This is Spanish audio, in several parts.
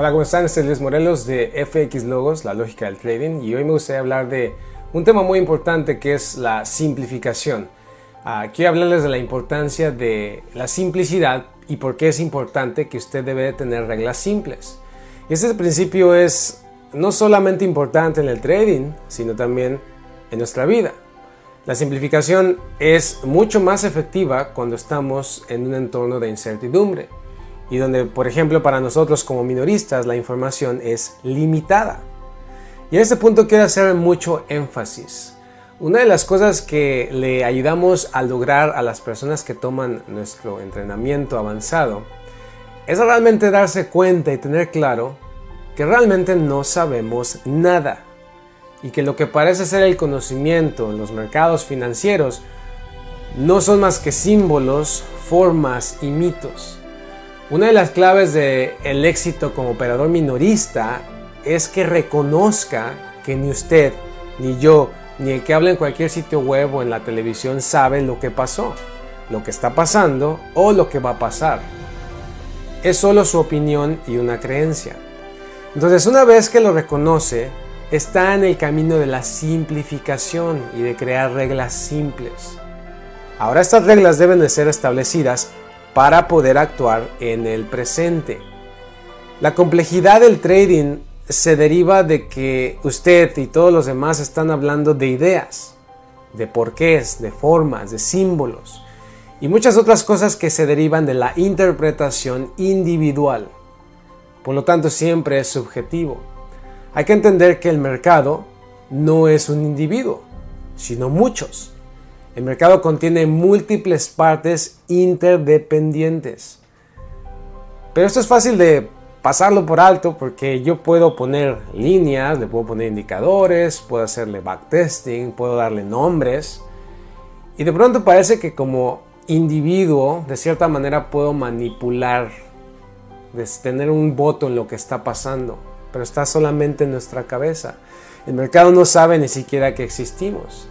Hola, ¿cómo están? Este es Luis Morelos de FX Logos, la lógica del trading, y hoy me gustaría hablar de un tema muy importante que es la simplificación. Uh, quiero hablarles de la importancia de la simplicidad y por qué es importante que usted debe tener reglas simples. Este principio es no solamente importante en el trading, sino también en nuestra vida. La simplificación es mucho más efectiva cuando estamos en un entorno de incertidumbre y donde, por ejemplo, para nosotros como minoristas la información es limitada. Y en este punto quiero hacer mucho énfasis. Una de las cosas que le ayudamos a lograr a las personas que toman nuestro entrenamiento avanzado es realmente darse cuenta y tener claro que realmente no sabemos nada y que lo que parece ser el conocimiento en los mercados financieros no son más que símbolos, formas y mitos. Una de las claves del el éxito como operador minorista es que reconozca que ni usted, ni yo, ni el que habla en cualquier sitio web o en la televisión sabe lo que pasó, lo que está pasando o lo que va a pasar. Es solo su opinión y una creencia. Entonces una vez que lo reconoce, está en el camino de la simplificación y de crear reglas simples. Ahora estas reglas deben de ser establecidas para poder actuar en el presente. La complejidad del trading se deriva de que usted y todos los demás están hablando de ideas, de porqués, de formas, de símbolos y muchas otras cosas que se derivan de la interpretación individual. Por lo tanto, siempre es subjetivo. Hay que entender que el mercado no es un individuo, sino muchos. El mercado contiene múltiples partes interdependientes. Pero esto es fácil de pasarlo por alto porque yo puedo poner líneas, le puedo poner indicadores, puedo hacerle backtesting, puedo darle nombres. Y de pronto parece que como individuo, de cierta manera, puedo manipular, tener un voto en lo que está pasando, pero está solamente en nuestra cabeza. El mercado no sabe ni siquiera que existimos.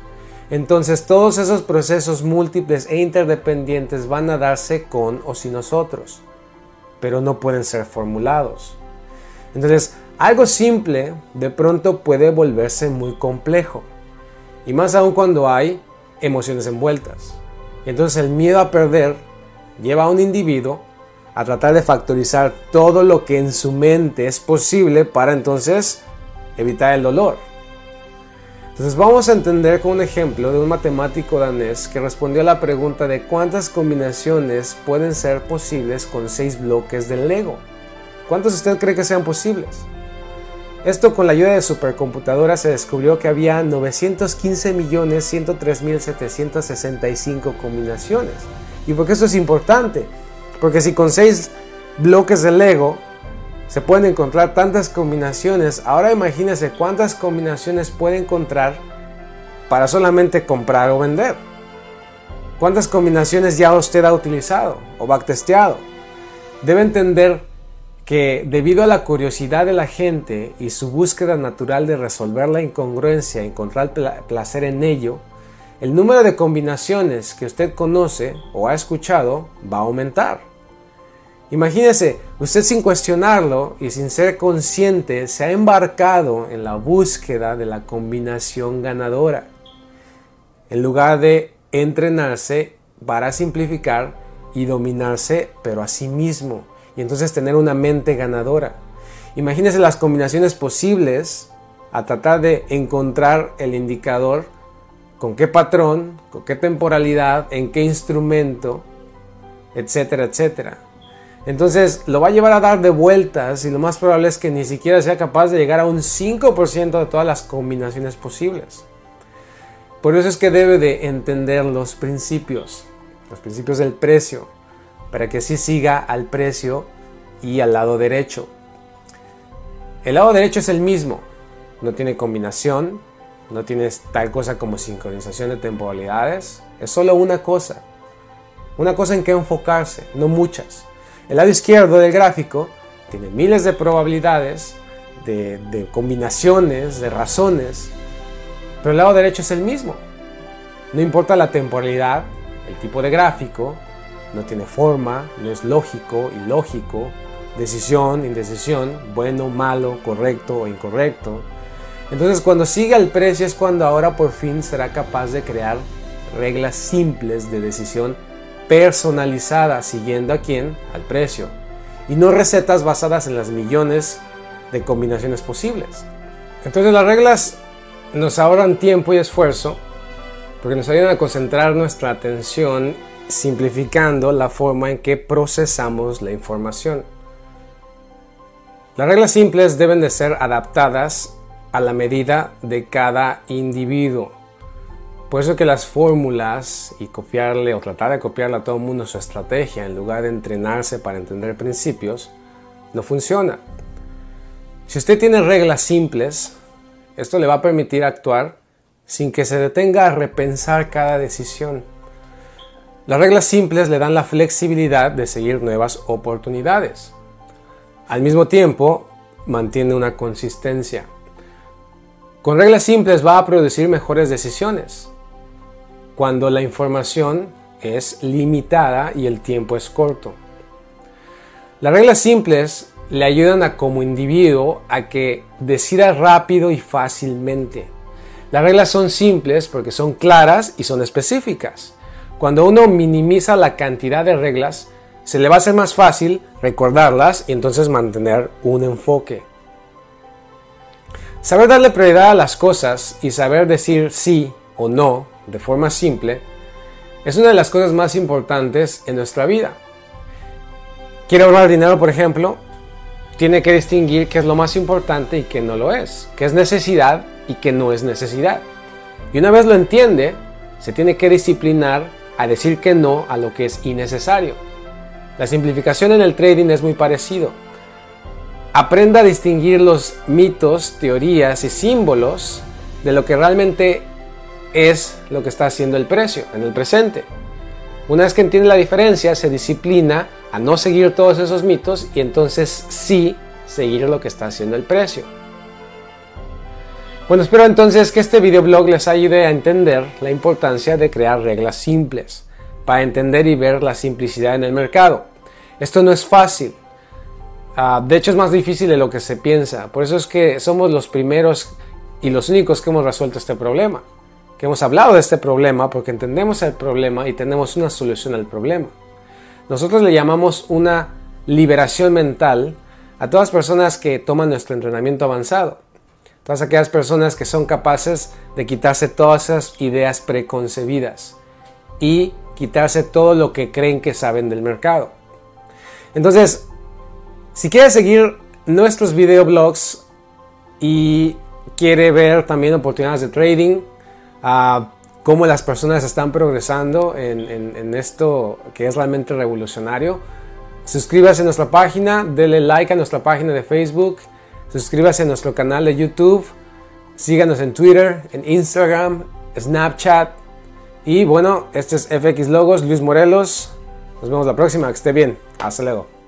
Entonces todos esos procesos múltiples e interdependientes van a darse con o sin nosotros, pero no pueden ser formulados. Entonces algo simple de pronto puede volverse muy complejo, y más aún cuando hay emociones envueltas. entonces el miedo a perder lleva a un individuo a tratar de factorizar todo lo que en su mente es posible para entonces evitar el dolor. Entonces vamos a entender con un ejemplo de un matemático danés que respondió a la pregunta de cuántas combinaciones pueden ser posibles con seis bloques del Lego. ¿Cuántos usted cree que sean posibles? Esto con la ayuda de supercomputadora se descubrió que había 915.103.765 combinaciones. ¿Y por qué esto es importante? Porque si con seis bloques de Lego se pueden encontrar tantas combinaciones. Ahora imagínese cuántas combinaciones puede encontrar para solamente comprar o vender. ¿Cuántas combinaciones ya usted ha utilizado o backtesteado? Debe entender que debido a la curiosidad de la gente y su búsqueda natural de resolver la incongruencia, encontrar placer en ello, el número de combinaciones que usted conoce o ha escuchado va a aumentar. Imagínese, usted sin cuestionarlo y sin ser consciente se ha embarcado en la búsqueda de la combinación ganadora. En lugar de entrenarse para simplificar y dominarse, pero a sí mismo. Y entonces tener una mente ganadora. Imagínese las combinaciones posibles a tratar de encontrar el indicador con qué patrón, con qué temporalidad, en qué instrumento, etcétera, etcétera. Entonces lo va a llevar a dar de vueltas y lo más probable es que ni siquiera sea capaz de llegar a un 5% de todas las combinaciones posibles. Por eso es que debe de entender los principios, los principios del precio, para que así siga al precio y al lado derecho. El lado derecho es el mismo, no tiene combinación, no tiene tal cosa como sincronización de temporalidades, es solo una cosa, una cosa en que enfocarse, no muchas. El lado izquierdo del gráfico tiene miles de probabilidades, de, combinaciones, de razones, pero el lado derecho es el mismo. No importa la temporalidad, el tipo de gráfico, no tiene forma, no es lógico, ilógico, decisión, indecisión, bueno, malo, correcto o incorrecto. Entonces cuando sigue el precio es cuando ahora por fin será capaz de crear reglas simples de decisión personalizada siguiendo a quién? Al precio. Y no recetas basadas en las millones de combinaciones posibles. Entonces las reglas nos ahorran tiempo y esfuerzo porque nos ayudan a concentrar nuestra atención simplificando la forma en que procesamos la información. Las reglas simples deben de ser adaptadas a la medida de cada individuo. Por eso que las fórmulas y copiarle o tratar de copiarle a todo el mundo su estrategia en lugar de entrenarse para entender principios, no funciona. Si usted tiene reglas simples, esto le va a permitir actuar sin que se detenga a repensar cada decisión. Las reglas simples le dan la flexibilidad de seguir nuevas oportunidades. Al mismo tiempo, mantiene una consistencia. Con reglas simples va a producir mejores decisiones cuando la información es limitada y el tiempo es corto. Las reglas simples le ayudan a como individuo a que decida rápido y fácilmente. Las reglas son simples porque son claras y son específicas. Cuando uno minimiza la cantidad de reglas, se le va a hacer más fácil recordarlas y entonces mantener un enfoque. Saber darle prioridad a las cosas y saber decir sí o no de forma simple, es una de las cosas más importantes en nuestra vida. Quiere ahorrar dinero, por ejemplo, tiene que distinguir qué es lo más importante y qué no lo es, qué es necesidad y qué no es necesidad. Y una vez lo entiende, se tiene que disciplinar a decir que no a lo que es innecesario. La simplificación en el trading es muy parecido. Aprenda a distinguir los mitos, teorías y símbolos de lo que realmente es lo que está haciendo el precio en el presente. Una vez que entiende la diferencia, se disciplina a no seguir todos esos mitos y entonces sí seguir lo que está haciendo el precio. Bueno, espero entonces que este videoblog les ayude a entender la importancia de crear reglas simples para entender y ver la simplicidad en el mercado. Esto no es fácil. Ah, de hecho, es más difícil de lo que se piensa. Por eso es que somos los primeros y los únicos que hemos resuelto este problema que hemos hablado de este problema porque entendemos el problema y tenemos una solución al problema. Nosotros le llamamos una liberación mental a todas las personas que toman nuestro entrenamiento avanzado. Todas aquellas personas que son capaces de quitarse todas esas ideas preconcebidas y quitarse todo lo que creen que saben del mercado. Entonces, si quieres seguir nuestros videoblogs y quiere ver también oportunidades de trading, a cómo las personas están progresando en, esto que es realmente revolucionario. Suscríbase a nuestra página, denle like a nuestra página de Facebook, suscríbase a nuestro canal de YouTube, síganos en Twitter, en Instagram, Snapchat. Y bueno, este es FX Logos, Luis Morelos. Nos vemos la próxima, que esté bien. Hasta luego.